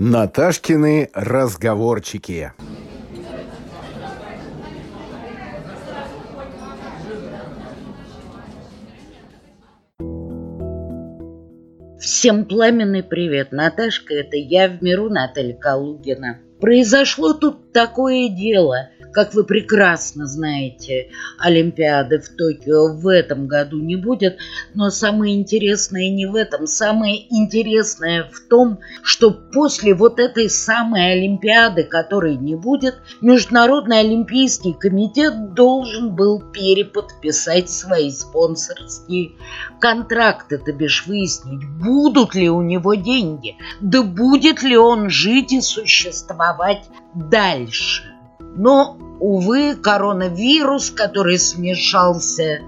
Наташкины разговорчики. Всем пламенный привет, Наташка, это я в миру Наталья Калугина. Произошло тут такое дело – как вы прекрасно знаете, Олимпиады в Токио в этом году не будет, но самое интересное не в этом. Самое интересное в том, что после вот этой самой Олимпиады, которой не будет, Международный Олимпийский комитет должен был переподписать свои спонсорские контракты, то бишь выяснить, будут ли у него деньги, да будет ли он жить и существовать дальше. Но, увы, коронавирус, который смешался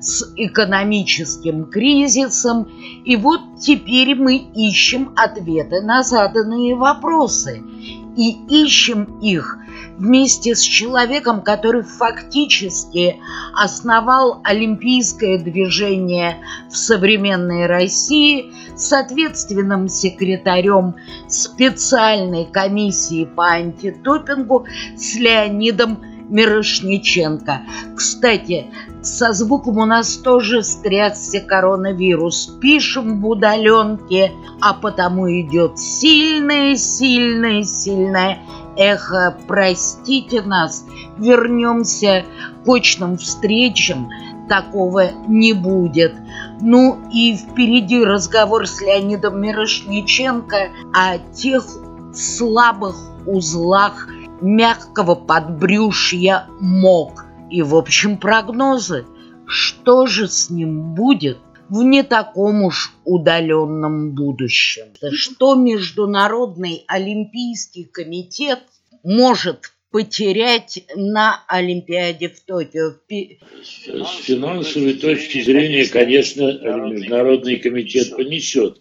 с экономическим кризисом, и вот теперь мы ищем ответы на заданные вопросы. И ищем их вместе с человеком, который фактически основал олимпийское движение в современной России, с ответственным секретарем специальной комиссии по антидопингу с Леонидом Мирошниченко. Кстати, со звуком у нас тоже стрясся коронавирус. Пишем в удаленке, а потому идет сильное, сильное, сильное эхо. Простите нас, вернемся к очным встречам. Такого не будет. Ну и впереди разговор с Леонидом Мирошниченко о тех слабых узлах мягкого подбрюшья мог. И, в общем, прогнозы. Что же с ним будет в не таком уж удаленном будущем? Что Международный Олимпийский комитет может потерять на Олимпиаде в Токио? С финансовой точки зрения, конечно, Международный комитет понесет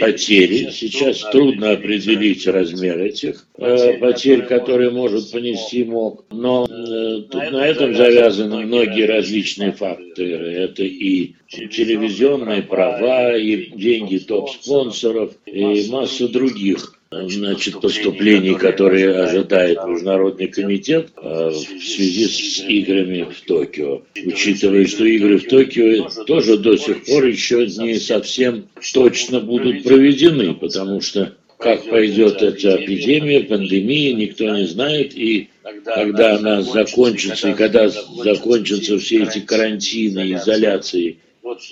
потери. Сейчас трудно определить размер этих э, потерь, которые может понести МОК. Но э, тут на этом завязаны многие различные факторы. Это и телевизионные права, и деньги топ-спонсоров, и масса других значит, поступлений, которые ожидает Международный комитет э, в связи с играми в Токио. Учитывая, что игры в Токио тоже до сих пор еще не совсем точно будут проведены, потому что как пойдет эта эпидемия, пандемия, никто не знает. И когда она закончится, и когда закончатся все эти карантины, изоляции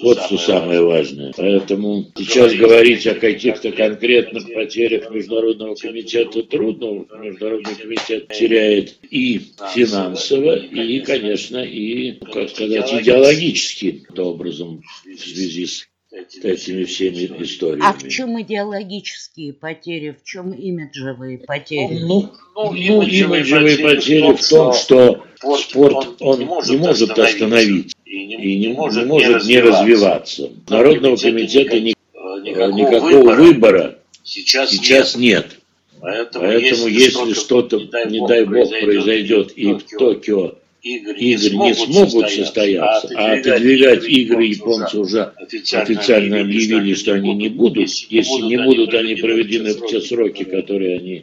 вот что самое важное. Поэтому сейчас говорить о каких-то конкретных потерях Международного комитета трудно. Международный комитет теряет и финансово, и, конечно, и, как сказать, идеологически образом в связи с этими всеми историями. А в чем идеологические потери, в чем имиджевые потери? Ну, ну, ну имиджевые потери в том, что спорт он не может остановить и не, и не, не может, не, может не развиваться. Народного комитета ни, никакого, никакого выбора сейчас, сейчас нет. нет. Поэтому, Поэтому если что-то, не дай бог, произойдет и в Токио игры, игры не смогут состояться, а отодвигать игры японцы уже официально объявили, что они не будут. Если не будут они проведены в те сроки, которые они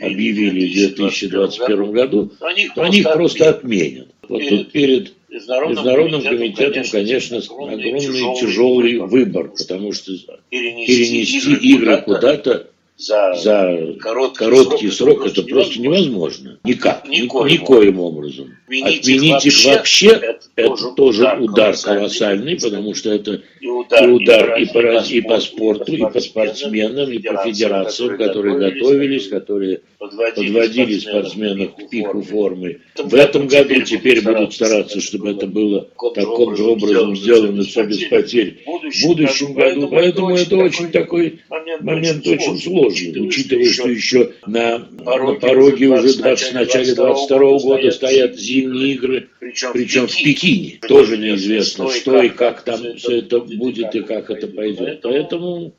объявили в 2021 году, то они их просто отменят. Вот тут перед Международным комитетом, конечно, огромный тяжелый выбор, потому что перенести игры куда-то за, за короткий, короткий срок, срок это просто невозможно. Никак, никоим, никоим образом. Отменить, Отменить их вообще, это, это тоже удар, удар колоссальный, потому что это и удар, и, удар и, по, и по спорту, и по спортсменам, и по федерациям, которые готовились, которые подводили спортсменов к пику формы. В этом году теперь будут стараться, чтобы это было таким же образом сделано, все без потерь. В будущем году, поэтому это очень такой момент очень сложный учитывая, что еще на, на пороге уже 20, в начале 22 года стоят зимние игры, причем в Пекине. Тоже неизвестно, что и как там все это будет и как это пойдет. Поэтому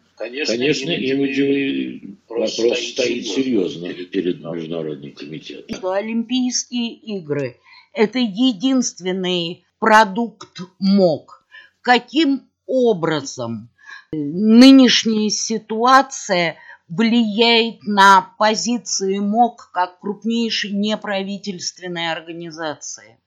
Конечно, имиджевый вопрос стоит серьезно перед Международным комитетом. Олимпийские игры – это единственный продукт МОК. Каким образом нынешняя ситуация – влияет на позиции МОК как крупнейшей неправительственной организации?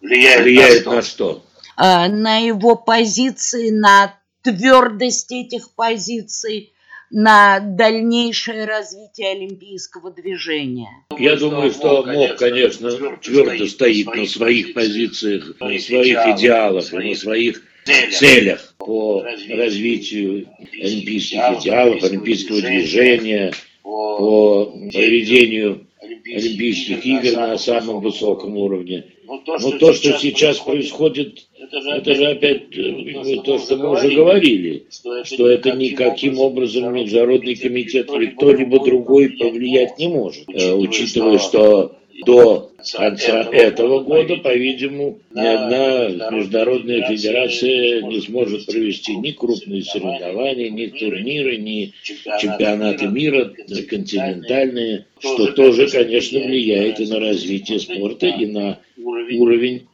Влияет, влияет на что? На, что? на его позиции, на твердость этих позиций, на дальнейшее развитие олимпийского движения? Я думаю, что МОК, конечно, твердо стоит на своих позициях, на своих идеалах, на своих целях по развитию олимпийских идеалов, олимпийского движения, по проведению Олимпийских игр на самом высоком уровне. Но то, что сейчас происходит, это же опять э, то, что мы уже говорили, что это никаким образом Международный комитет или кто-либо другой повлиять не может, э, учитывая, что до конца этого года, по-видимому, ни одна международная федерация не сможет провести ни крупные соревнования, ни турниры, ни чемпионаты мира континентальные, что тоже, конечно, влияет и на развитие спорта, и на уровень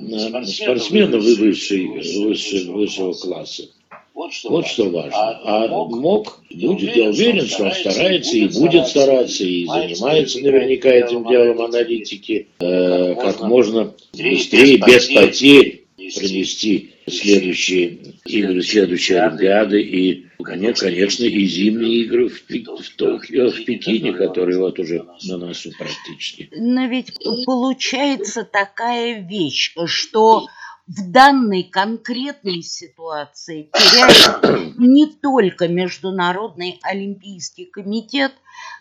на спортсменов высшей, высшей, высшего класса. Вот что, вот что важно. А, а МОК будет, я уверен, что он старается и будет стараться, и занимается наверняка этим делом аналитики, э, как можно быстрее, без потерь провести следующие игры, следующие Олимпиады и, конечно, и зимние игры в, в, Токио, в Пекине, которые вот уже на носу практически. Но ведь получается такая вещь, что в данной конкретной ситуации теряет не только Международный Олимпийский комитет,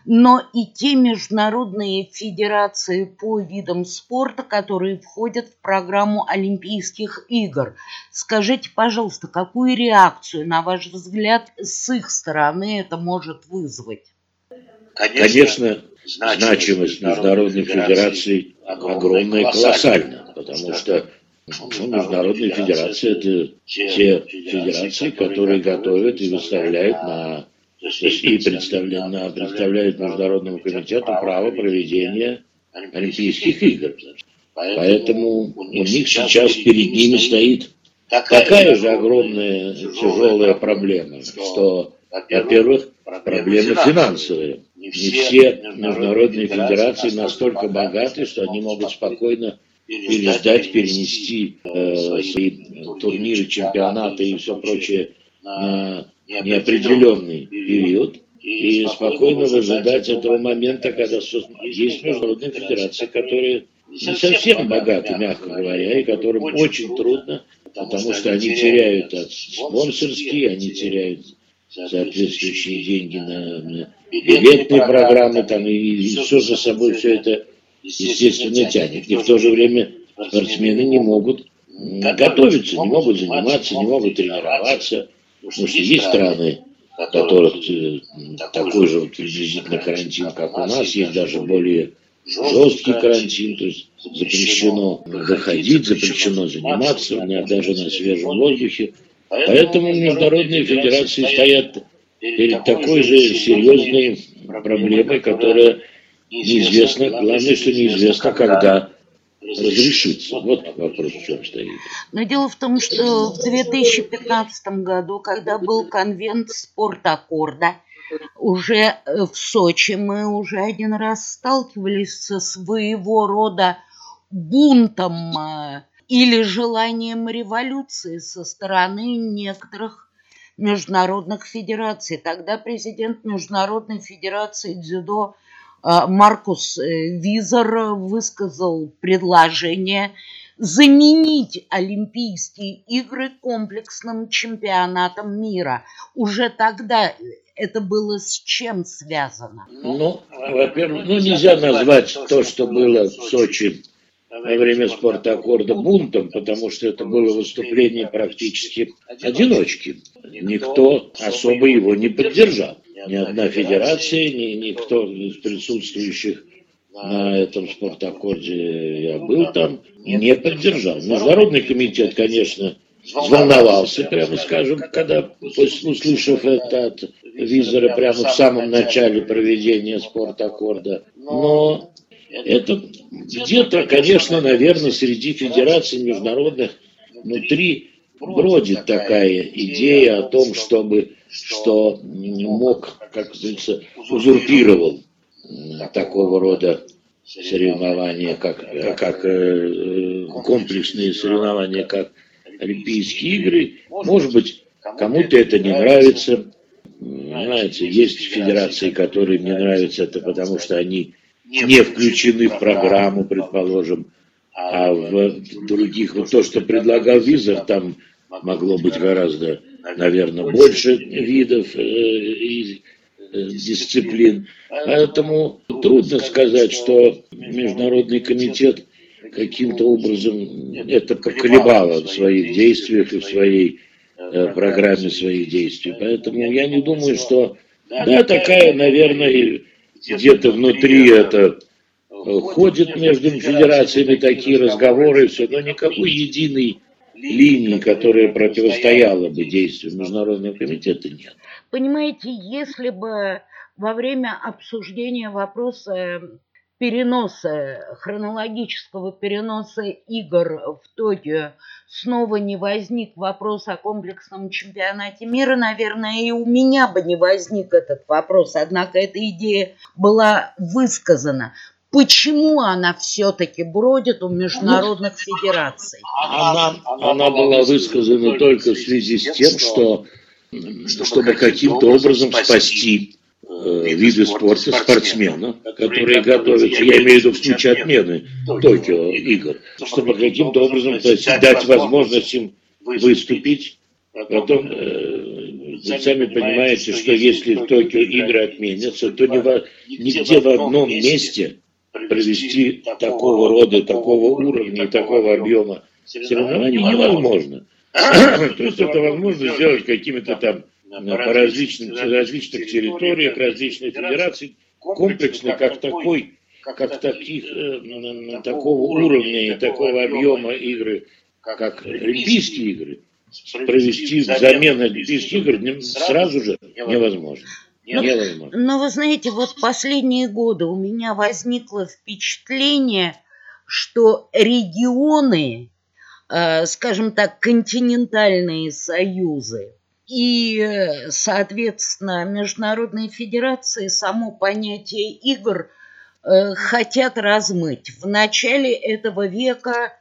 но и те международные федерации по видам спорта, которые входят в программу Олимпийских игр. Скажите, пожалуйста, какую реакцию, на ваш взгляд, с их стороны это может вызвать? Конечно, значимость международных федераций огромная и колоссальна, потому что ну, международные федерации – это те федерации, которые готовят и выставляют на и представляют, представляют Международному комитету право проведения Олимпийских игр. Поэтому у них сейчас перед ними стоит такая же огромная тяжелая проблема, что, во-первых, проблема финансовая. Не все международные федерации настолько богаты, что они могут спокойно пересдать, перенести э, свои турниры, чемпионаты и все прочее на неопределенный период. И спокойно выжидать этого момента, когда есть международные федерации, которые не совсем богаты, мягко говоря, и которым очень трудно, потому что они теряют от спонсорские, они теряют соответствующие деньги на билетные программы, там, и, и все за собой все это естественно, тянет. И в то же время спортсмены не могут готовиться, не могут заниматься, не могут тренироваться. Потому что есть страны, которых э, такой же вот приблизительно карантин, как у нас, есть даже более жесткий карантин, то есть запрещено выходить, запрещено заниматься, даже на свежем воздухе. Поэтому международные федерации стоят перед такой же серьезной проблемой, которая неизвестно, главное, что неизвестно, когда разрешится. Вот вопрос в чем стоит. Но дело в том, что в 2015 году, когда был конвент спорт-аккорда, уже э, в Сочи мы уже один раз сталкивались со своего рода бунтом э, или желанием революции со стороны некоторых международных федераций. Тогда президент Международной федерации дзюдо Маркус э, Визер высказал предложение заменить Олимпийские игры комплексным чемпионатом мира. Уже тогда это было с чем связано? Ну, во-первых, ну нельзя назвать то, что было в Сочи во время спорта аккорда бунтом, потому что это было выступление практически одиночки. Никто особо его не поддержал ни одна федерация, ни никто из присутствующих на этом спортаккорде, я был там, не поддержал. Международный комитет, конечно, взволновался, прямо скажем, когда, услышав это от визора прямо в самом начале проведения спортаккорда. Но это где-то, конечно, наверное, среди федераций международных внутри бродит такая идея о том, чтобы, что мог, как говорится, узурпировал такого рода соревнования, как, как э, комплексные соревнования, как Олимпийские игры. Может быть, кому-то это не нравится. Знаете, есть федерации, которые мне нравятся, это потому что они не включены в программу, предположим, а в других, вот то, что предлагал Визер, там могло быть гораздо, наверное, больше видов э, и э, дисциплин. Поэтому трудно сказать, что Международный комитет каким-то образом это поколебало в своих действиях и в своей э, программе своих действий. Поэтому я не думаю, что да, такая, наверное, где-то внутри это ходят между федерациями такие разговоры, все, но никакой единой линии, которая противостояла бы действию Международного комитета, нет. Понимаете, если бы во время обсуждения вопроса переноса, хронологического переноса игр в Токио снова не возник вопрос о комплексном чемпионате мира, наверное, и у меня бы не возник этот вопрос. Однако эта идея была высказана. Почему она все-таки бродит у международных федераций? Она, она была высказана только в связи с тем, что чтобы каким-то образом спасти э, виды спорта спортсмена, которые готовятся, я имею в виду в случае отмены Токио игр, чтобы каким-то образом дать возможность им выступить. Потом, э, вы сами понимаете, что если в Токио игры отменятся, то нигде в одном месте провести такого рода, такого уровня и такого объема соревнований невозможно. То есть это возможно сделать какими-то там по различным, различных территориях, различных федераций, комплексно, как такой, как таких, э, такого уровня и такого объема игры, как Олимпийские игры, провести взамен Олимпийских игр сразу же невозможно. Ну, невозможно. Но вы знаете, вот последние годы у меня возникло впечатление, что регионы, э, скажем так, континентальные союзы и, соответственно, международные федерации само понятие игр э, хотят размыть. В начале этого века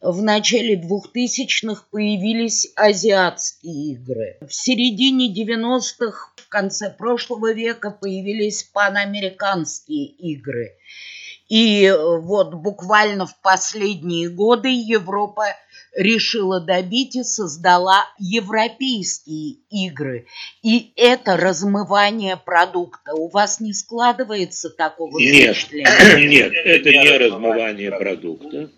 в начале 2000-х появились азиатские игры. В середине 90-х, в конце прошлого века появились панамериканские игры. И вот буквально в последние годы Европа решила добить и создала европейские игры. И это размывание продукта. У вас не складывается такого нет, впечатления? Нет, это не размывание продукта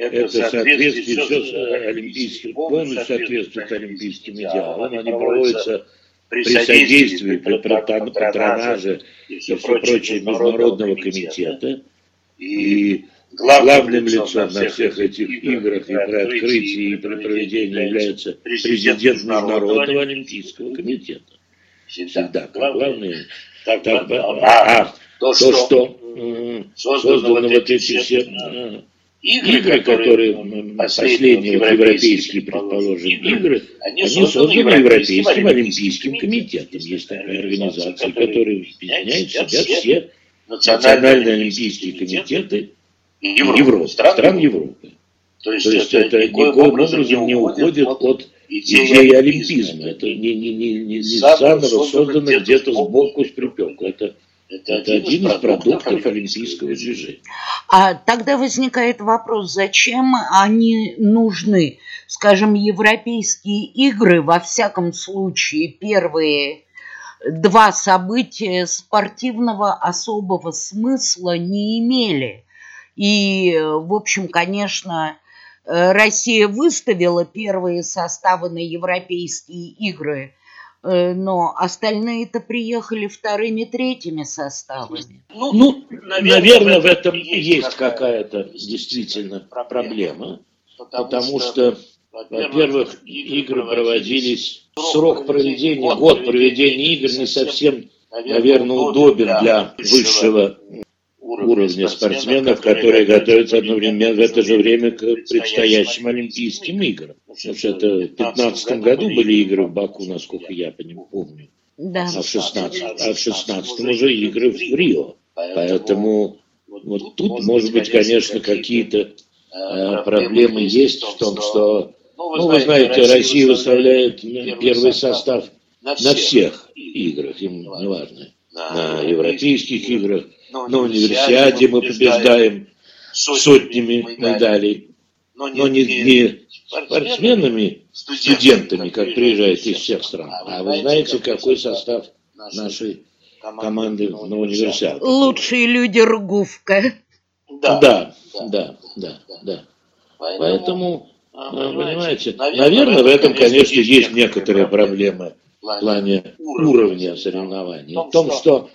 это соответствует все олимпийским, полностью соответствует олимпийским идеалам. Они проводятся при содействии, при патронаже и все прочее Международного комитета. И главным лицом на всех этих играх и при открытии, и при проведении является президент Международного Олимпийского комитета. Всегда, как главный. Так, а, а то, что созданы вот эти все игры, игры которые последние вот европейские, предположим, игры, они созданы Европейским Олимпийским комитетом. Есть такая организация, которая объединяет себя все национальные олимпийские комитеты Европы, стран Европы. То есть, То есть это, это никоим образом не уходит от идеи олимпизма. Это не, не, не, не, не заново создано где-то сбоку с припеку. Это это, это один из продуктов олимпийского движения. А тогда возникает вопрос, зачем они нужны? Скажем, европейские игры, во всяком случае, первые два события спортивного особого смысла не имели. И, в общем, конечно, Россия выставила первые составы на европейские игры – Э, но остальные-то приехали вторыми, третьими составами. Ну, ну наверное, наверное, в этом и есть какая-то действительно проблема, потому что, во-первых, игры проводились, срок проведения, год проведения игр не совсем, наверное, удобен для высшего уровня спортсменов, которые готовятся одновременно в это же время к предстоящим Олимпийским играм. Это в 2015 году были игры в Баку, насколько я помню. Да. А в 16, а в 16 уже игры в Рио. Поэтому вот тут, может быть, конечно, какие-то э, проблемы есть в том, что, ну, вы знаете, Россия выставляет первый состав на всех играх, им не важно, на европейских играх, на универсиаде мы побеждаем сотнями медалей, но не, не спортсменами, студентами, как приезжают из всех стран. А вы знаете, какой состав нашей команды на универсиаде? Лучшие люди Ргувка. Да, да, да, да. да. Поэтому, понимаете, наверное, в этом, конечно, есть некоторые проблемы в плане уровня соревнований. В том, что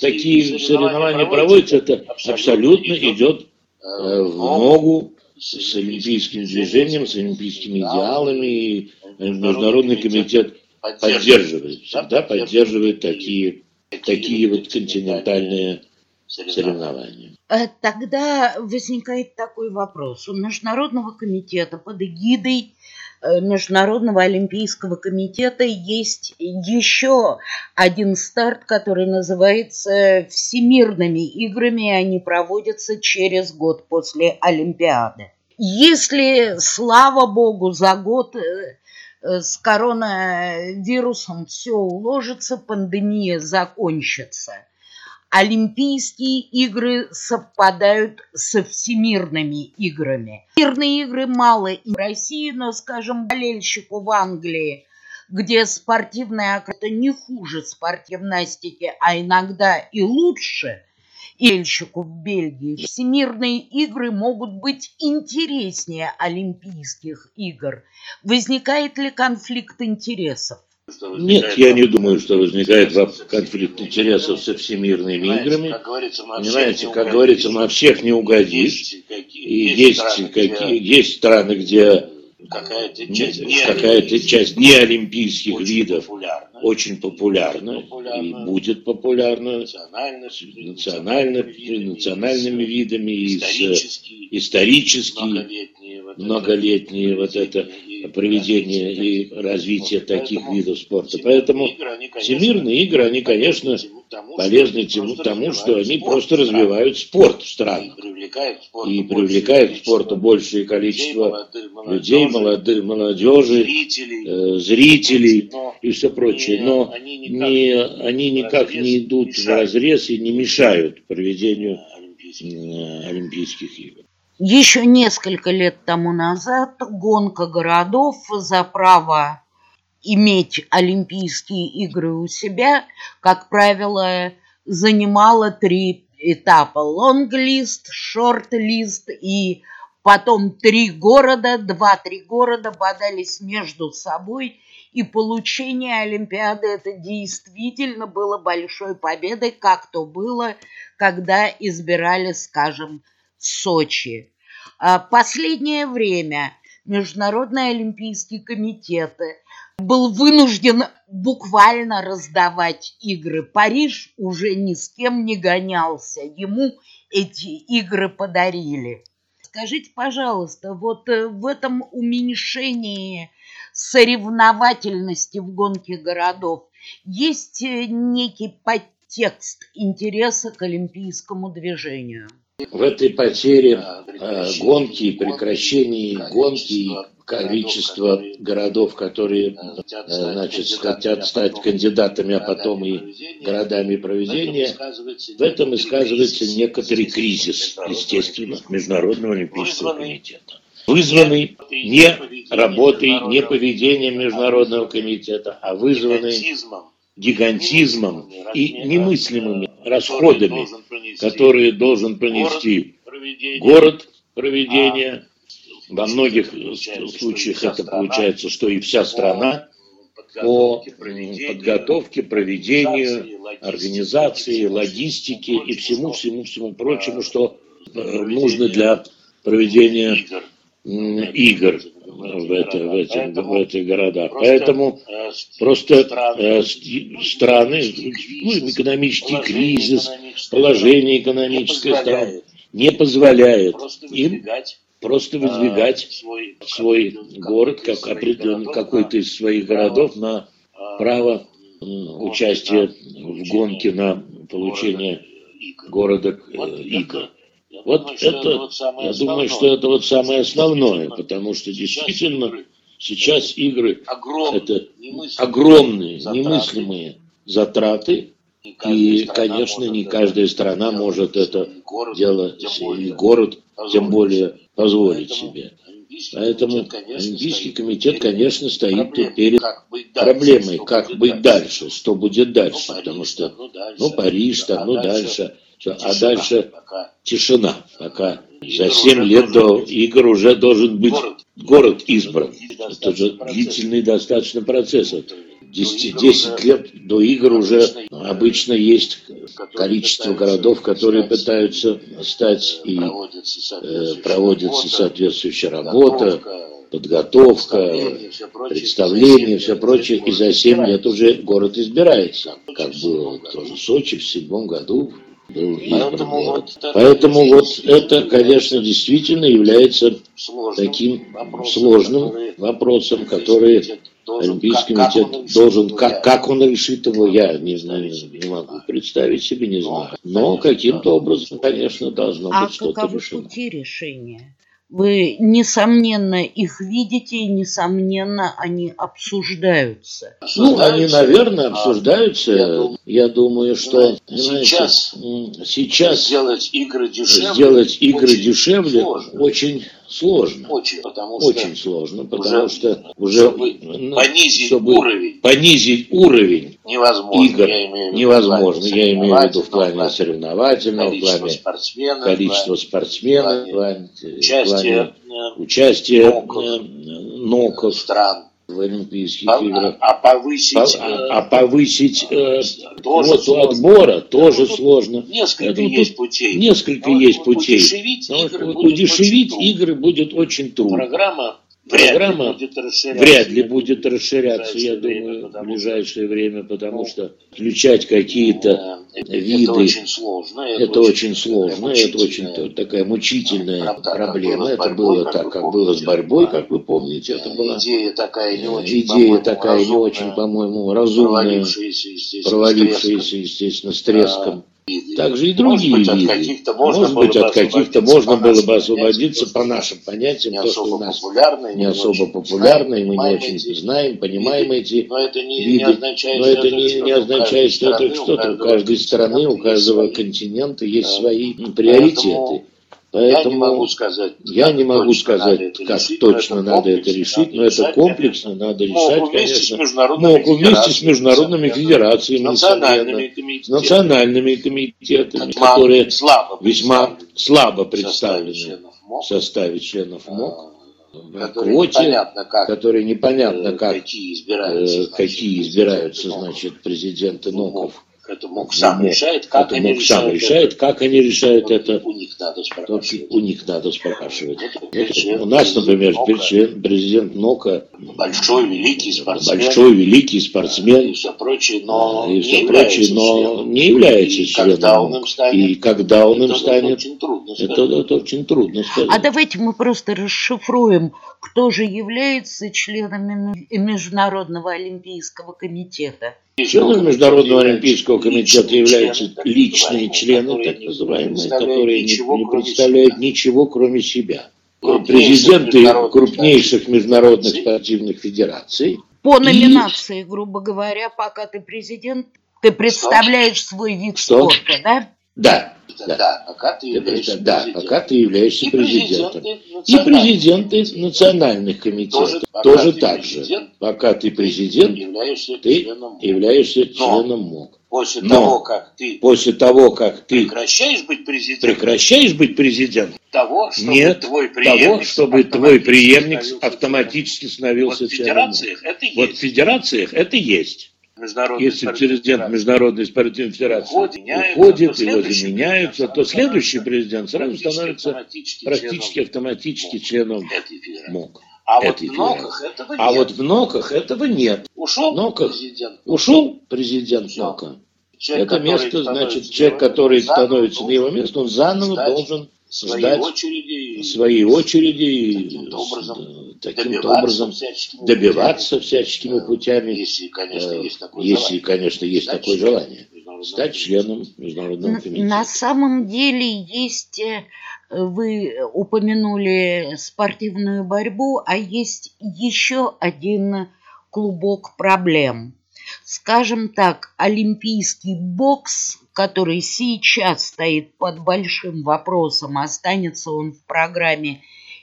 такие соревнования проводятся, это абсолютно идет э, в ногу с олимпийским движением, с олимпийскими идеалами, и Международный комитет поддерживает, всегда поддерживает такие, такие вот континентальные соревнования. Э, тогда возникает такой вопрос. У Международного комитета под эгидой Международного олимпийского комитета есть еще один старт, который называется Всемирными играми, и они проводятся через год после Олимпиады. Если, слава богу, за год э, э, с коронавирусом все уложится, пандемия закончится – Олимпийские игры совпадают со всемирными играми. Всемирные игры мало и в России, но, скажем, болельщику в Англии, где спортивная это не хуже спортивностики, а иногда и лучше, и болельщику в Бельгии, всемирные игры могут быть интереснее Олимпийских игр. Возникает ли конфликт интересов? Нет, я не думаю, что возникает конфликт интересов со всемирными играми. Понимаете, как говорится, на всех не угодишь. И есть, какие, есть страны, где какая-то часть, какая часть неолимпийских видов очень популярна и будет популярна национальными, национальными видами и с исторически многолетние вот это проведение и развитие таких видов спорта. Поэтому всемирные игры, они, конечно, полезны тему, тому, что они просто развивают спорт в странах и привлекают к спорту большее количество людей, молодых, молодежи, э, зрителей и все прочее. Но не, они никак не идут в разрез и не мешают проведению э, Олимпийских игр. Еще несколько лет тому назад гонка городов за право иметь Олимпийские игры у себя, как правило, занимала три этапа. Лонг-лист, шорт-лист и потом три города, два-три города бодались между собой. И получение Олимпиады это действительно было большой победой, как то было, когда избирали, скажем, Сочи. А последнее время Международный олимпийский комитет был вынужден буквально раздавать игры. Париж уже ни с кем не гонялся, ему эти игры подарили. Скажите, пожалуйста, вот э, в этом уменьшении соревновательности в гонке городов есть э, некий подтекст интереса к олимпийскому движению? В этой потере э, гонки и прекращении гонки количество городов, которые э, значит, хотят стать кандидатами, а потом и городами проведения, в этом и сказывается некоторый кризис, естественно, Международного Олимпийского комитета. Вызванный не работой, не поведением Международного комитета, а вызванный гигантизмом и немыслимыми расходами, которые должен понести город проведения. Во многих случаях это получается, что и вся страна по подготовке, проведению, организации, логистике и всему-всему-всему прочему, что э, нужно для проведения игр в, это, в, эти, в этих городах. Поэтому просто э, страны, ну, экономический кризис, положение экономическое страны не позволяет им просто выдвигать свой, свой город, как определенный какой-то из своих городов на право участия в гонке на получение города э, игр. Вот это, я думаю, что это вот самое основное, потому что действительно сейчас игры это огромные, немыслимые затраты, и, конечно, не каждая страна может это дело, и город, тем более, позволить себе. Поэтому Олимпийский комитет, конечно, стоит перед проблемой, как быть дальше, что будет дальше, потому что, ну, Париж, там, ну, дальше, а дальше тишина, пока за 7 лет до игр уже должен быть город. избран. Это же длительный достаточно процесс. 10, 10 лет до игр уже обычно есть количество городов, которые пытаются стать и э, проводится соответствующая работа, подготовка, представление, все прочее, и за 7 лет уже город избирается, как было тоже в Сочи в седьмом году, Поэтому вот, Поэтому вот это, конечно, действительно является таким сложным вопросом, который Олимпийский комитет должен, как, как он решит его, я не знаю, не могу представить себе, не знаю. Но каким-то образом, конечно, должно а быть что-то решено. А пути решения? Вы, несомненно, их видите, и, несомненно, они обсуждаются. Ну, они, наверное, обсуждаются. Я думаю, что сейчас, сейчас сделать игры дешевле, сделать игры дешевле сложно. очень сложно. Очень, потому что, очень сложно, потому уже, что уже чтобы понизить чтобы уровень, понизить уровень невозможно. игр я имею в виду невозможно. Я имею в виду в плане соревновательного, в плане спортсменов, количества спортсменов, в плане участия участия ноков, ноков стран в Олимпийских а, играх. а повысить, По- э, а, а повысить э, квоту сложно. отбора тоже тут сложно. несколько Поэтому есть путей. Несколько Но есть путей. Удешевить Но игры будет удешевить игры будет очень трудно. Программа вряд Программа ли будет расширяться. Вряд ли будет расширяться, я думаю, в ближайшее время, потому ну, что включать какие-то Э, это виды, очень сложно. это очень сложно, это очень такая мучительная как проблема. Это было так, как было с борьбой, да. как вы помните, это была Идея такая не э, очень, идея по-моему, такая не разумная, очень, по-моему, разумная, провалившаяся, естественно, с провалившаяся, естественно, с треском. Также и Может другие быть, от каких-то можно Может было быть, бы от каких-то можно было бы освободиться по нашим понятиям, не то, что у нас популярные, не особо и мы не очень эти знаем, понимаем эти Но это не, не виды. означает, Но это не, не означает, что это что-то у каждой страны, у каждого континента есть свои м, приоритеты. Я не могу Поэтому сказать, я не могу сказать, как решить, точно надо это решить, но это комплексно надо решать, с конечно. МОКу вместе с международными федерациями, национальными комитетами, национальными комитетами, которые слабо весьма слабо представлены в составе членов МОК, в которые квоте, непонятно как, которые непонятно э, как, какие э, избираются, значит, какие избираются, значит, президенты НОКов. Это МОК сам МОК. решает, как Это они МОК сам решают решает, это. как они решают Вот это. У них надо спрашивать. у них надо спрашивать. Вот член У нас, например, МОКа, член, президент НОКа, большой, великий спортсмен, большой, великий и спортсмен, все прочее, но и не все является прочее, но членом. не является И членом когда он им станет, И когда он им это станет, очень трудно это, сказать. это очень трудно сказать. А давайте мы просто расшифруем, кто же является членами Международного олимпийского комитета. Членами Международного олимпийского комитета являются члены, личные члены, так называемые, которые не, не представляют ничего, кроме себя. Президенты крупнейших международных спортивных федераций. По И- номинации, грубо говоря, пока ты президент, ты представляешь свой вид Что? спорта, да? Да, Да, да. пока ты Ты являешься да, президентом. пока ты являешься И президентом. президенты И национальных президенты национальных комитетов Тоже, тоже ты так же. Пока ты президент, являешься ты членом. являешься членом МОК. После Но того, как ты После того, как ты прекращаешь быть президентом, прекращаешь быть президентом, того, чтобы нет твой того, чтобы твой автоматически преемник становился автоматически становился Вот в членом МОК. федерациях это есть. Вот в федерациях это есть. Международный Если президент Международной спортивной федерации Уходит, меняется, уходит, его заменяются, то следующий президент сразу становится автоматически практически членом автоматически членом. МОК. А вот в НОКах этого нет. А вот в НОКах этого нет. Ушел НОКах президент. Ушел президент. НОКа. Человек, это место, значит, человек, который становится на его место, он заново должен ждать очереди, своей очереди и таким-то образом, таким добиваться, образом всяческими добиваться всяческими путями, если, конечно, э, есть такое если, желание, конечно, есть такое желание. стать членом Международного комитета. На самом деле есть, э, вы упомянули спортивную борьбу, а есть еще один клубок проблем. Скажем так, олимпийский бокс, который сейчас стоит под большим вопросом, останется он в программе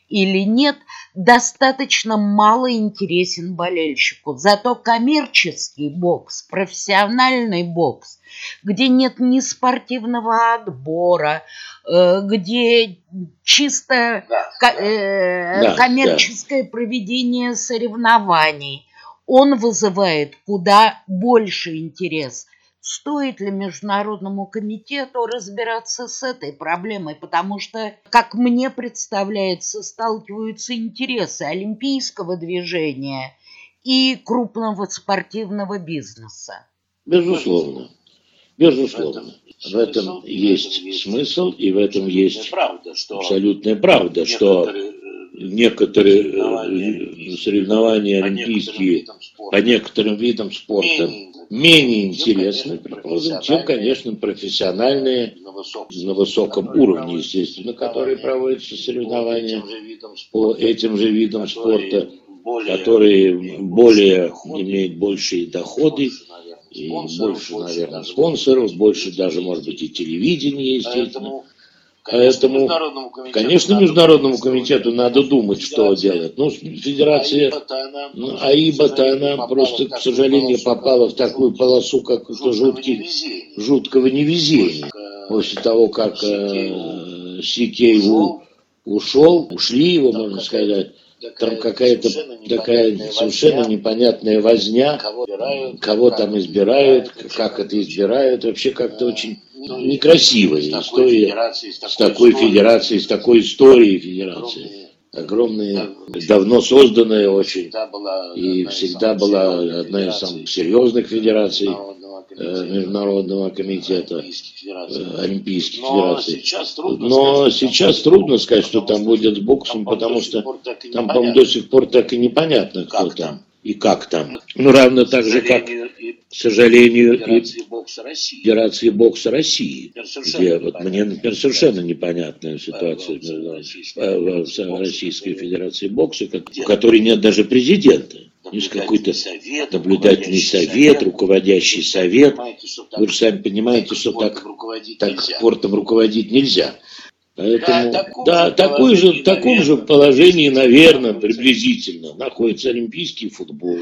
или нет, достаточно мало интересен болельщику. Зато коммерческий бокс, профессиональный бокс, где нет ни спортивного отбора, э, где чисто да, э, да, коммерческое да. проведение соревнований, он вызывает куда больше интерес – Стоит ли Международному комитету разбираться с этой проблемой, потому что, как мне представляется, сталкиваются интересы олимпийского движения и крупного спортивного бизнеса? Безусловно. Безусловно. В этом есть смысл, и в этом есть абсолютная правда, что некоторые э, соревнования олимпийские. по некоторым видам спорта. менее интересны, предположим, чем, конечно, профессиональные на высоком уровне, естественно, которые проводятся соревнования по этим же видам спорта, которые более имеют большие доходы, и больше, наверное, спонсоров, больше даже, может быть, и телевидения, естественно. Конечно, Поэтому, международному комитету, конечно, международному комитету надо думать, что делать. Ну, федерация, ну, аиба-то она просто, к сожалению, попала в такую полосу, как это жуткий, жуткого невезения. После того, как э, ушел, ушли его, можно сказать, там какая-то такая совершенно непонятная возня, кого там избирают, как это избирают, вообще как-то очень некрасивая история с такой федерацией, с такой историей федерации. Огромная, давно созданная очень, и всегда была одна из самых серьезных федераций э, Международного комитета Олимпийских федераций. Но сейчас трудно сказать, что там будет с боксом, потому что там, по-моему, до сих пор так и непонятно, кто там и как там. Ну, равно так же, как, к сожалению, Федерации бокса России, Федерации бокса России где вот мне, например, совершенно непонятная ситуация в Российской Федерации бокса, у которой нет даже президента. Есть какой-то наблюдательный совет, руководящий совет. Вы же сами понимаете, что так, так спортом руководить нельзя. Поэтому, да, да такой же, в таком же положении, наверное, приблизительно находится олимпийский футбол.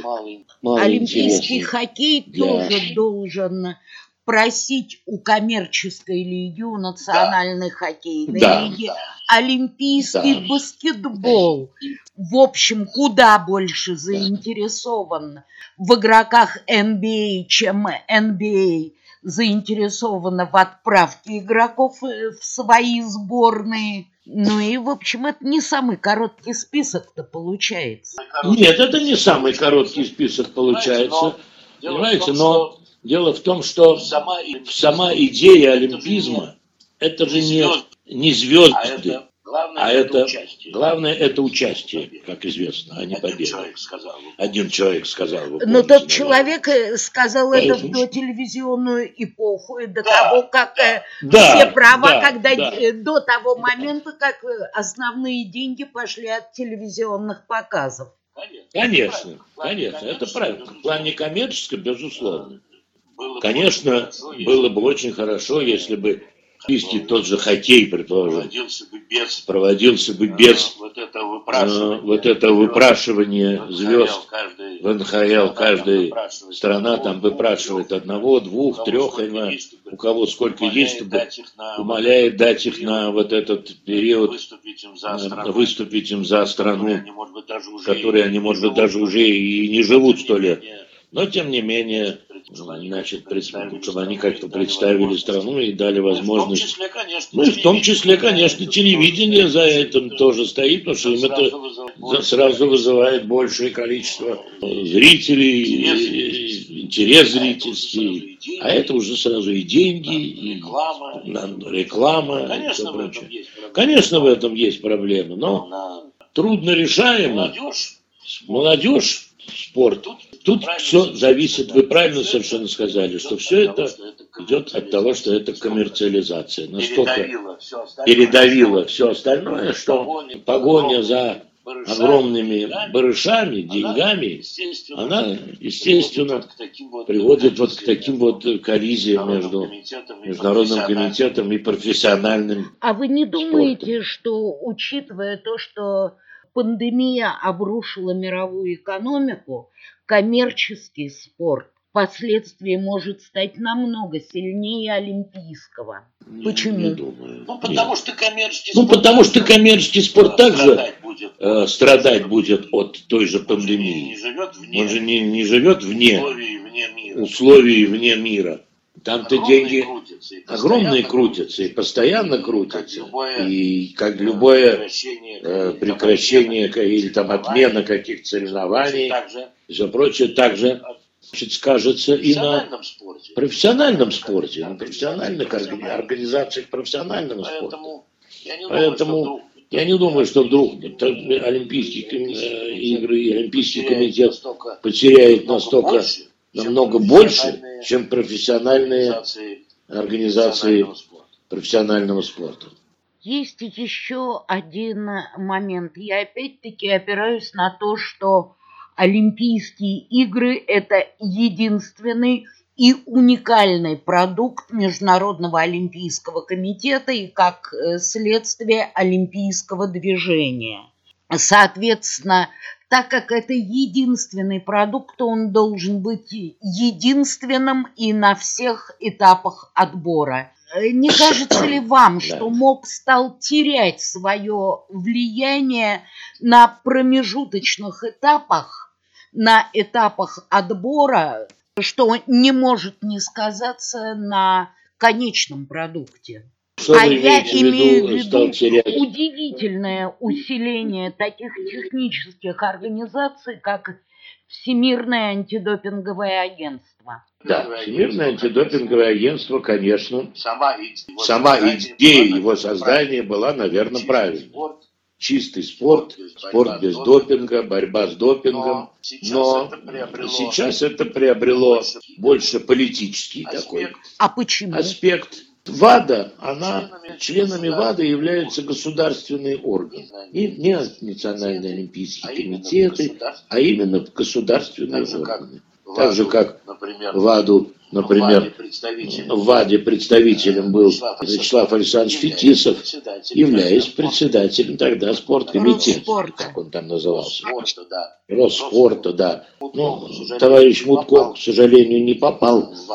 Мало олимпийский интересный. хоккей да. тоже должен просить у коммерческой лиги, у национальной да. хоккейной да. лиги, олимпийский да. баскетбол, в общем, куда больше заинтересован в игроках NBA, чем NBA заинтересована в отправке игроков э, в свои сборные. Ну и, в общем, это не самый короткий список-то получается. Нет, это не самый короткий список получается. Понимаете, но дело в том, что сама идея олимпизма, это же не, не звезды, а Главное, а это, участие. Главное это участие, как известно, а не Один победа. Человек сказал, Один человек сказал. Но ну, тот человек э, сказал это в телевизионную эпоху, до да, того, как э, да, все права, да, когда да. Э, до того момента, как основные деньги пошли от телевизионных показов. Конечно, конечно, это правильно. В плане коммерческом, безусловно. Конечно, было бы очень хорошо, если бы Олимпийский тот же хоккей, предположим, проводился бы без, проводился бы без вот, это выпрашивание, э, вот это выпрашивание звезд. в НХЛ. Каждая страна там выпрашивает одного, двух, трех, у кого сколько есть, чтобы умоляет дать их на вот этот период, выступить им за страну, в которой они, может быть, даже уже и не живут сто лет. Но, тем не менее, значит, чтобы они как-то представили страну и дали возможность. Ну и в том числе, конечно, телевидение за этим тоже стоит, потому что им это сразу вызывает большее количество зрителей, интерес зрительский. А это уже сразу и деньги, и реклама, и все прочее. Конечно, в этом есть проблемы, но трудно решаемо. Молодежь, спорт. Тут все зависит, вы правильно совершенно сказали, что все это идет от того, что это коммерциализация. Настолько передавило все остальное, что погоня за огромными барышами, деньгами, она, естественно, приводит вот к таким вот коллизиям между Международным комитетом и профессиональным А вы не думаете, что, учитывая то, что пандемия обрушила мировую экономику, коммерческий спорт впоследствии может стать намного сильнее олимпийского. Не- Почему? Не думаю. Ну, потому что коммерческий Ну, спорт потому что коммерческий спорт также страдать будет. э, страдать будет от той же Он же не, пандемии. не живет вне Он же не, не живет вне условий, вне мира. условий, вне мира. Там-то Огромные деньги крутятся, и огромные постоянно крутятся и постоянно Как крутятся. любое, И как любое прекращение, э, прекращение или там отмена каких-то соревнований Также и все прочее также значит, скажется и на профессиональном спорте. профессиональном спорте, на профессиональных орга- организациях профессионального спорта. Поэтому я не думаю, что вдруг ком- э, игры и Олимпийский комитет потеряет настолько намного больше, чем профессиональные организации профессионального спорта. Есть еще один момент. Я опять-таки опираюсь на то, что Олимпийские игры – это единственный и уникальный продукт Международного олимпийского комитета и как э, следствие олимпийского движения. Соответственно, так как это единственный продукт, то он должен быть единственным и на всех этапах отбора. Э, Не кажется ли вам, что МОК стал терять свое влияние на промежуточных этапах, на этапах отбора, что не может не сказаться на конечном продукте? Что а я имею в виду, удивительное усиление таких технических организаций, как Всемирное антидопинговое агентство. Да, Всемирное антидопинговое агентство, конечно, Сама, идея его создания была, наверное, правильной. Чистый спорт, спорт без допинга, борьба с допингом. Но сейчас Но это приобрело сейчас это приобрело больше больше политический аспект. такой А почему? аспект. ВАДА, она, Членами членами ВАДА являются государственные органы. И не национальные олимпийские а комитеты, а именно государственные Так же, как органы. Так же, ВАДу, как например, ВАДу, например, в ВАДе представителем был Вячеслав Александрович Фетисов, являясь председателем тогда спорткомитета, как он там назывался. Росспорта, да. Ну, товарищ Мутко, к сожалению, не попал в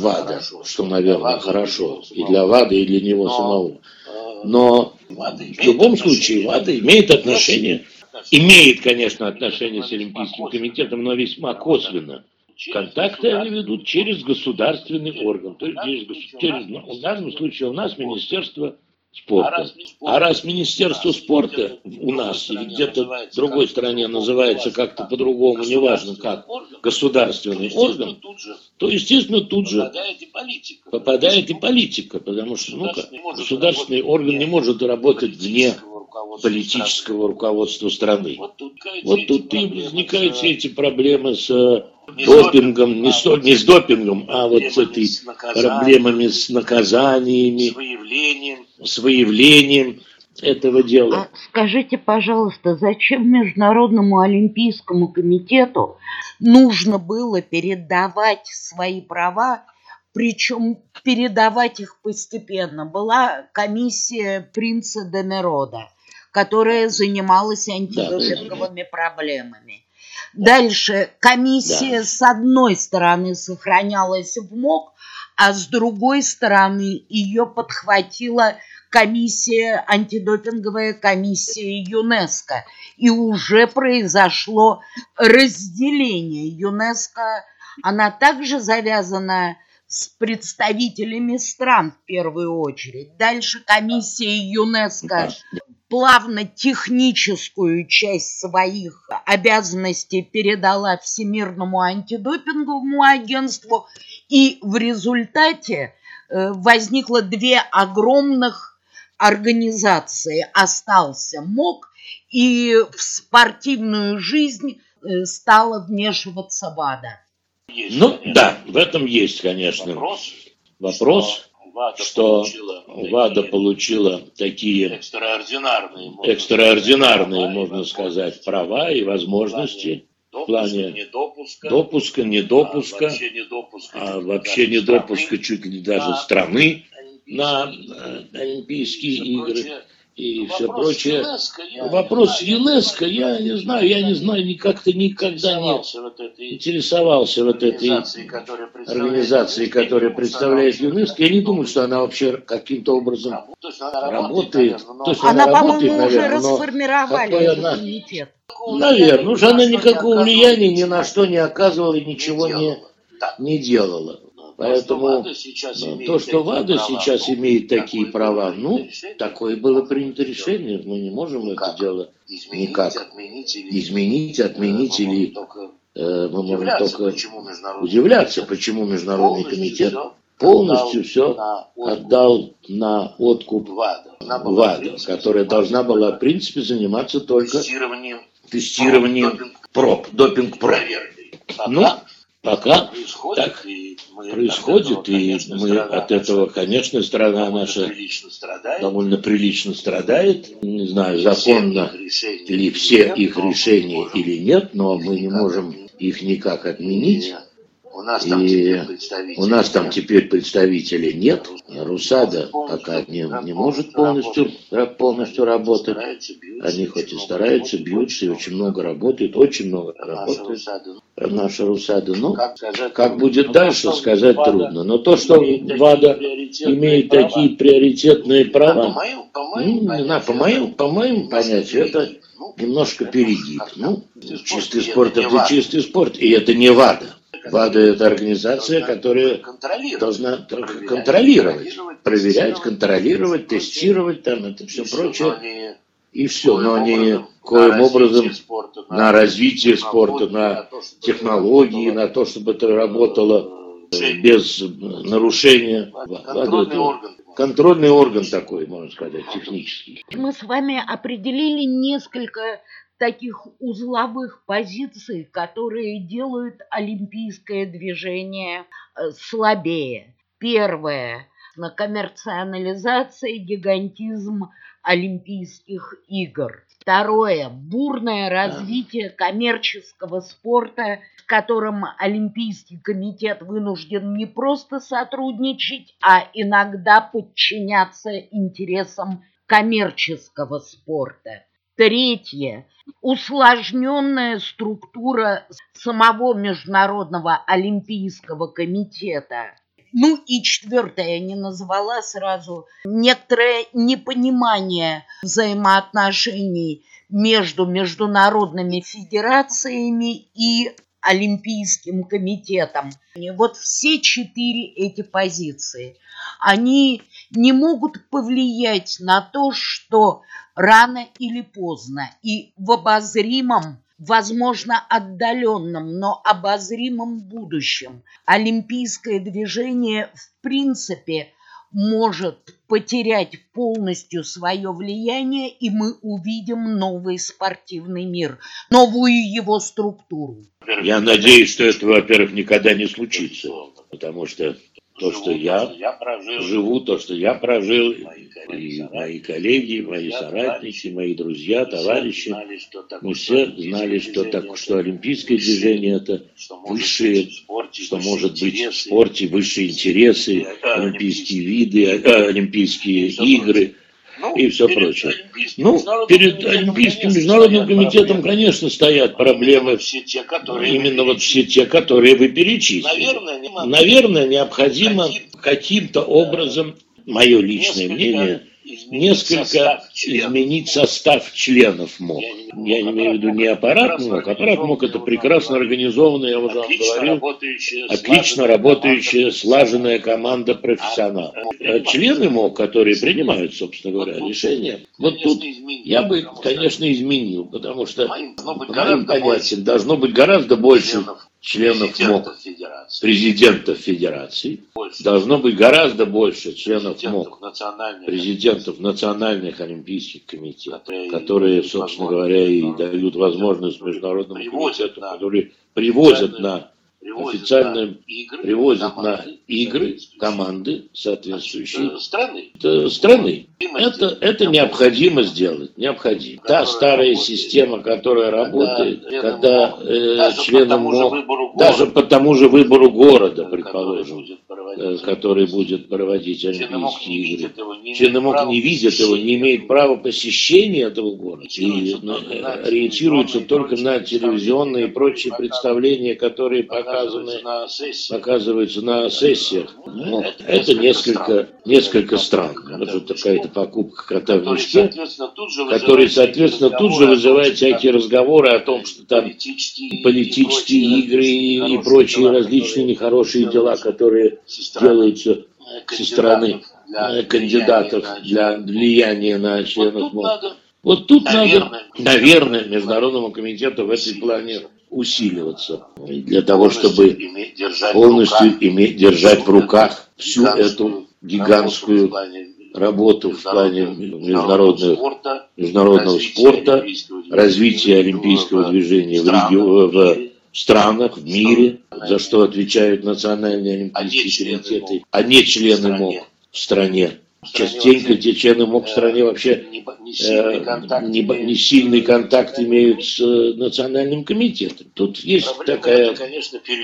ВАДа. Что, а, наверное, хорошо. И для ВАДа, и для него самого. э, Но в любом случае ВАДа имеет отношение, имеет, конечно, отношение с Олимпийским комитетом, но весьма косвенно. Контакты они ведут через государственный орган, то есть через, госу- через- ну, в данном случае у нас Министерство спорта. А раз Министерство спорта у нас или где-то в другой стране называется как-то по-другому, неважно как, государственный орган, то, естественно, тут же попадает и политика. потому что ну, государственный орган не может работать вне политического руководства страны. Вот тут, Вот тут и возникают все эти проблемы с э, допингом, не, с- не с допингом, а вот с этой проблемами с наказаниями, с выявлением. с выявлением этого дела. А скажите, пожалуйста, зачем Международному олимпийскому комитету нужно было передавать свои права, причем передавать их постепенно? Была комиссия принца Демерода, которая занималась антидопинговыми проблемами. Дальше комиссия Да. с одной стороны сохранялась в МОК, а с другой стороны ее подхватила комиссия, антидопинговая комиссия ЮНЕСКО. И уже произошло разделение. ЮНЕСКО она также завязана с представителями стран в первую очередь. Дальше комиссия ЮНЕСКО плавно техническую часть своих обязанностей передала Всемирному антидопинговому агентству, и в результате э, возникло две огромных организации. Остался МОК, и в спортивную жизнь э, стала вмешиваться ВАДА. Есть, ну конечно. да, в этом есть, конечно, вопрос. Вопрос ВАДА что получила ВАДА такие, получила такие экстраординарные, можно экстраординарные, сказать, можно сказать, права и возможности в плане недопуска, допуска, недопуска, а вообще недопуска, а вообще недопуска чуть ли даже страны на Олимпийские игры. Прочее и все прочее. ЮНЕСКО, я Вопрос не ЮНЕСКО, я не знаю, я не знаю, как-то никогда не вот интересовался вот этой организацией, которая представляет ЮНЕСКО. Я не думаю, что она вообще каким-то образом работает. То есть она, она работает, наверное, уже расформировали она, комитет. Наверное, уже она никакого влияния ни на что не оказывала и ничего не, не делала. Поэтому то, что, то, что ВАДА сейчас имеет такие права, ну, такое было принято решение, мы не можем это дело никак. изменить, отменить или э, мы можем только удивляться, почему Международный комитет полностью все отдал на откуп ВАДА, которая должна была, в принципе, заниматься только тестированием проб, допинг-проб. Ну, пока происходит, так и мы происходит, и мы от этого, конечно, страна наша довольно прилично страдает. Не знаю, законно ли все их решения или нет, но мы не можем их никак отменить. Нас и у нас там теперь представителей нет. Русада пока не, не может полностью, полностью работать. Они хоть и стараются, бьются и очень много работают, очень много работают. Наша Русада. Ну, как будет дальше, сказать трудно. Но то, что ВАДА имеет такие приоритетные права, ну, по моим, по моим понятиям, это немножко перегиб. Ну, чистый спорт это чистый спорт, и это не ВАДА. ВАДА – это организация, которая должна контролировать, проверять, контролировать, тестировать, там это все прочее. И все, но они коим образом на развитие спорта, на технологии, на то, чтобы это работало э, без нарушения. Контрольный орган. Контрольный орган такой, можно сказать, технический. Мы с вами определили несколько таких узловых позиций, которые делают олимпийское движение э, слабее. Первое – на коммерциализация, гигантизм Олимпийских игр. Второе – бурное развитие коммерческого спорта, с которым Олимпийский комитет вынужден не просто сотрудничать, а иногда подчиняться интересам коммерческого спорта. Третье усложненная структура самого Международного Олимпийского комитета. Ну и четвертое, я не назвала сразу, некоторое непонимание взаимоотношений между международными федерациями и Олимпийским комитетом. И вот все четыре эти позиции, они не могут повлиять на то, что рано или поздно и в обозримом, возможно, отдаленном, но обозримом будущем олимпийское движение в принципе может потерять полностью свое влияние, и мы увидим новый спортивный мир, новую его структуру. Я надеюсь, что это, во-первых, никогда не случится, потому что то, живу, что я, я прожил, живу, то, что я прожил, мои коллеги, и мои коллеги, мои соратники, мои друзья, товарищи, мы все знали, что, так, что олимпийское движение это высшие, что может быть в спорте высшие интересы, олимпийские виды, олимпийские игры – ну, и все прочее. Ну, перед Олимпийским международным комитетом, конечно, стоят проблемы, все те, которые именно вот все те, которые вы перечислили. Наверное, Наверное необходимо каким-то образом, мое личное мнение, несколько изменить состав членов МОК. Я не имею в виду не аппарат МОК, аппарат МОК это прекрасно организованная, я уже вам говорил, отлично работающая, слаженная команда профессионалов. А члены МОК, которые принимают, собственно говоря, решения, вот тут я бы, конечно, изменил, потому что, моим понятиям, должно быть гораздо больше членов МОК, президентов Федерации, должно быть гораздо больше членов МОК, президентов национальных олимпийских комитетов, которые, собственно говоря, и дают возможность международному комитету, которые привозят на официально привозят на игры команды соответствующие страны. страны. Это, это необходимо сделать, необходимо. Та старая система, которая работает, когда э, членам МОК, даже по тому же выбору города, предположим, э, который будет проводить Олимпийские игры, члены МОК не видят его, не имеют права посещения этого города. И ну, ориентируются только на телевизионные и прочие представления, которые показаны, показываются на сессиях. Ну, это несколько, несколько странно. Это такая это покупка кота в мешке, который, соответственно, тут же вызывает всякие разговоры о том, что там политические игры и прочие различные нехорошие дела, которые делаются со стороны кандидатов для влияния на членов МОК. Вот тут надо, наверное, Международному комитету в этой плане усиливаться. Для того, чтобы полностью иметь, держать в руках всю эту гигантскую работу в плане международного, международного спорта, развития олимпийского движения в, регион, в странах, в мире, за что отвечают национальные олимпийские комитеты, а не члены МОК в стране. Частенько те члены МОК в стране вообще э, не, не сильный контакт имеют с э, национальным комитетом. Тут есть такая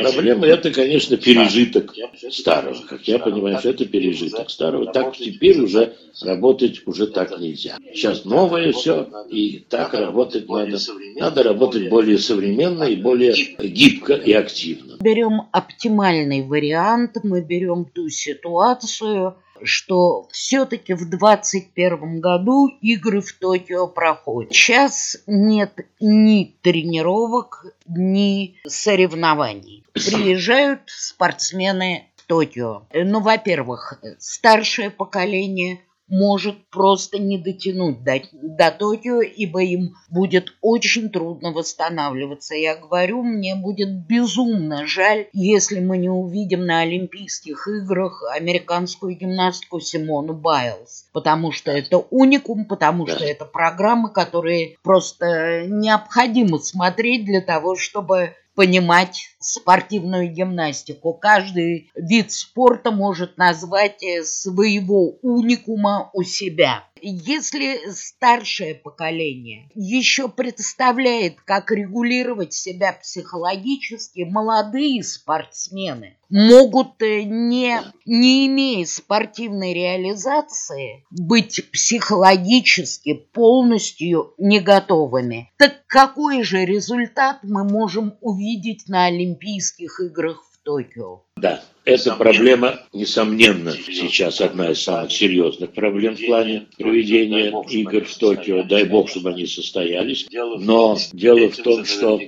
проблема, это, конечно, пережиток старого. Как я понимаю, что это пережиток старого. Так теперь уже работать уже так нельзя. Сейчас новое все, и так работать надо. Надо работать более современно и более гибко и активно. Берем оптимальный вариант, мы берем ту ситуацию, что все-таки в 2021 году игры в Токио проходят. Сейчас нет ни тренировок, ни соревнований. Приезжают спортсмены в Токио. Ну, во-первых, старшее поколение – может просто не дотянуть до, до Токио, ибо им будет очень трудно восстанавливаться. Я говорю, мне будет безумно жаль, если мы не увидим на Олимпийских играх американскую гимнастку Симону Байлз, потому что это уникум, потому что это программы, которые просто необходимо смотреть для того, чтобы понимать спортивную гимнастику. Каждый вид спорта может назвать э, своего уникума у себя. Если старшее поколение еще представляет, как регулировать себя психологически, молодые спортсмены могут, э, не, не имея спортивной реализации, быть психологически полностью не готовыми. Так какой же результат мы можем увидеть на Олимпийских играх Токио? Да, эта проблема, несомненно, сейчас одна из самых серьезных проблем в плане проведения игр в Токио. Дай бог, чтобы они состоялись. Но дело в том, что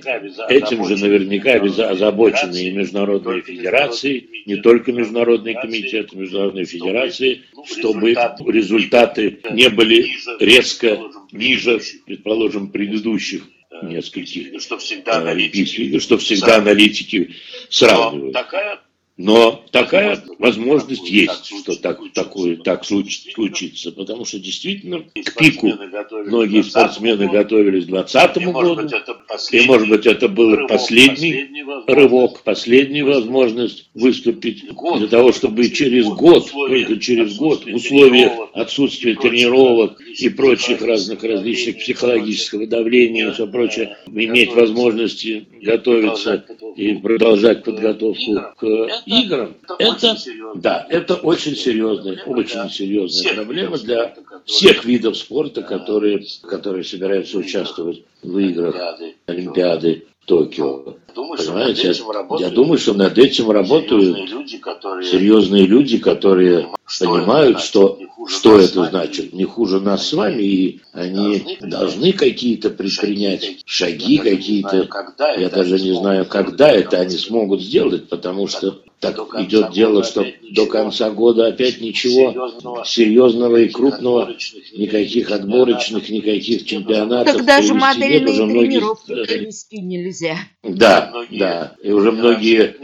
этим же наверняка озабочены и международные федерации, не только Международный комитет, международные федерации, чтобы результаты не были резко ниже, предположим, предыдущих нескольких что всегда олимпийских, что всегда аналитики сравнивают. Но такая возможность есть, что так, такое, так случится, потому что действительно к пику. многие спортсмены готовились к 2020 году, и, может быть, это был последний рывок, последняя возможность выступить для того, чтобы через год, только через год, в условиях отсутствия тренировок и прочих разных различных психологического давления и все прочее, иметь возможности готовиться и продолжать подготовку к играм, это, да, это очень серьезная, очень серьезная проблема для всех видов спорта, которые, которые собираются участвовать в играх Олимпиады. Токио. Понимаете, я думаю, что над этим работают серьезные люди, которые понимают, что что это значит? Не хуже нас с вами, и они должны какие-то предпринять шаги, какие-то, я даже не знаю, когда это они смогут сделать, потому что так идет дело, что до конца года опять ничего серьезного и крупного, никаких отборочных, никаких чемпионатов. Тогда же модельные нет, уже тренировки многие... провести нельзя. Да, да. И уже многие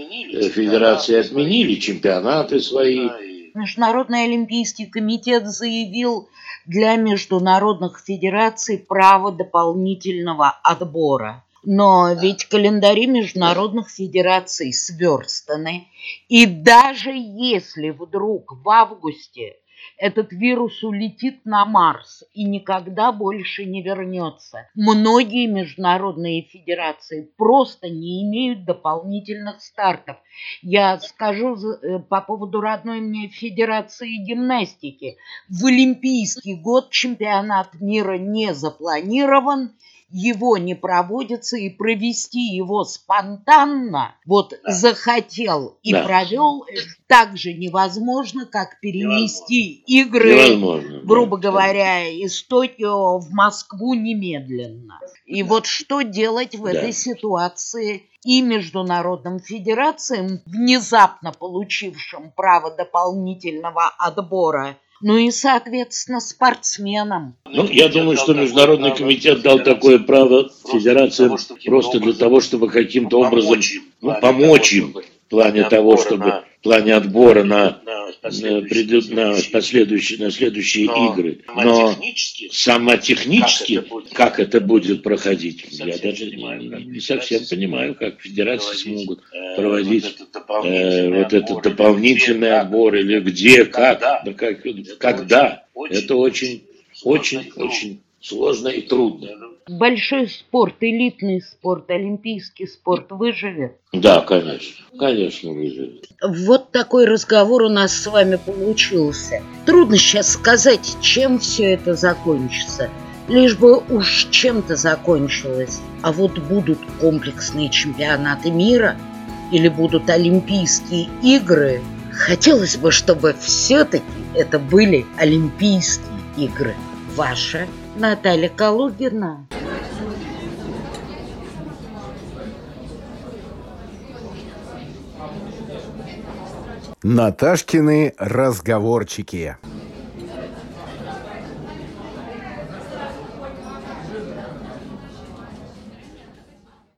федерации отменили чемпионаты свои. Международный олимпийский комитет заявил для международных федераций право дополнительного отбора. Но ведь календари международных федераций сверстаны. И даже если вдруг в августе этот вирус улетит на Марс и никогда больше не вернется. Многие международные федерации просто не имеют дополнительных стартов. Я скажу э, по поводу родной мне Федерации гимнастики. В Олимпийский год чемпионат мира не запланирован, его не проводится и провести его спонтанно, вот да. захотел и да. провел, так же невозможно, как перенести невозможно. игры, невозможно, грубо да. говоря, из Токио в Москву немедленно. И да. вот что делать в да. этой ситуации? и международным федерациям, внезапно получившим право дополнительного отбора ну и, соответственно, спортсменам. Ну, я думаю, что Международный комитет дал такое право федерациям просто для того, чтобы каким-то образом ну, помочь им в плане того, чтобы в плане отбора на, на, придут, на последующие, на следующие но, игры. Но самотехнически, как это будет, как это будет проходить, я даже не, не совсем понимаю, как федерации смогут э, проводить вот, э, вот этот дополнительный отбор, или где, как, да, как, когда. Это очень, очень, очень сложно и трудно. Большой спорт, элитный спорт, олимпийский спорт выживет? Да, конечно, конечно выживет. Вот такой разговор у нас с вами получился. Трудно сейчас сказать, чем все это закончится. Лишь бы уж чем-то закончилось. А вот будут комплексные чемпионаты мира или будут Олимпийские игры, хотелось бы, чтобы все-таки это были Олимпийские игры. Ваша Наталья Калугина. Наташкины разговорчики.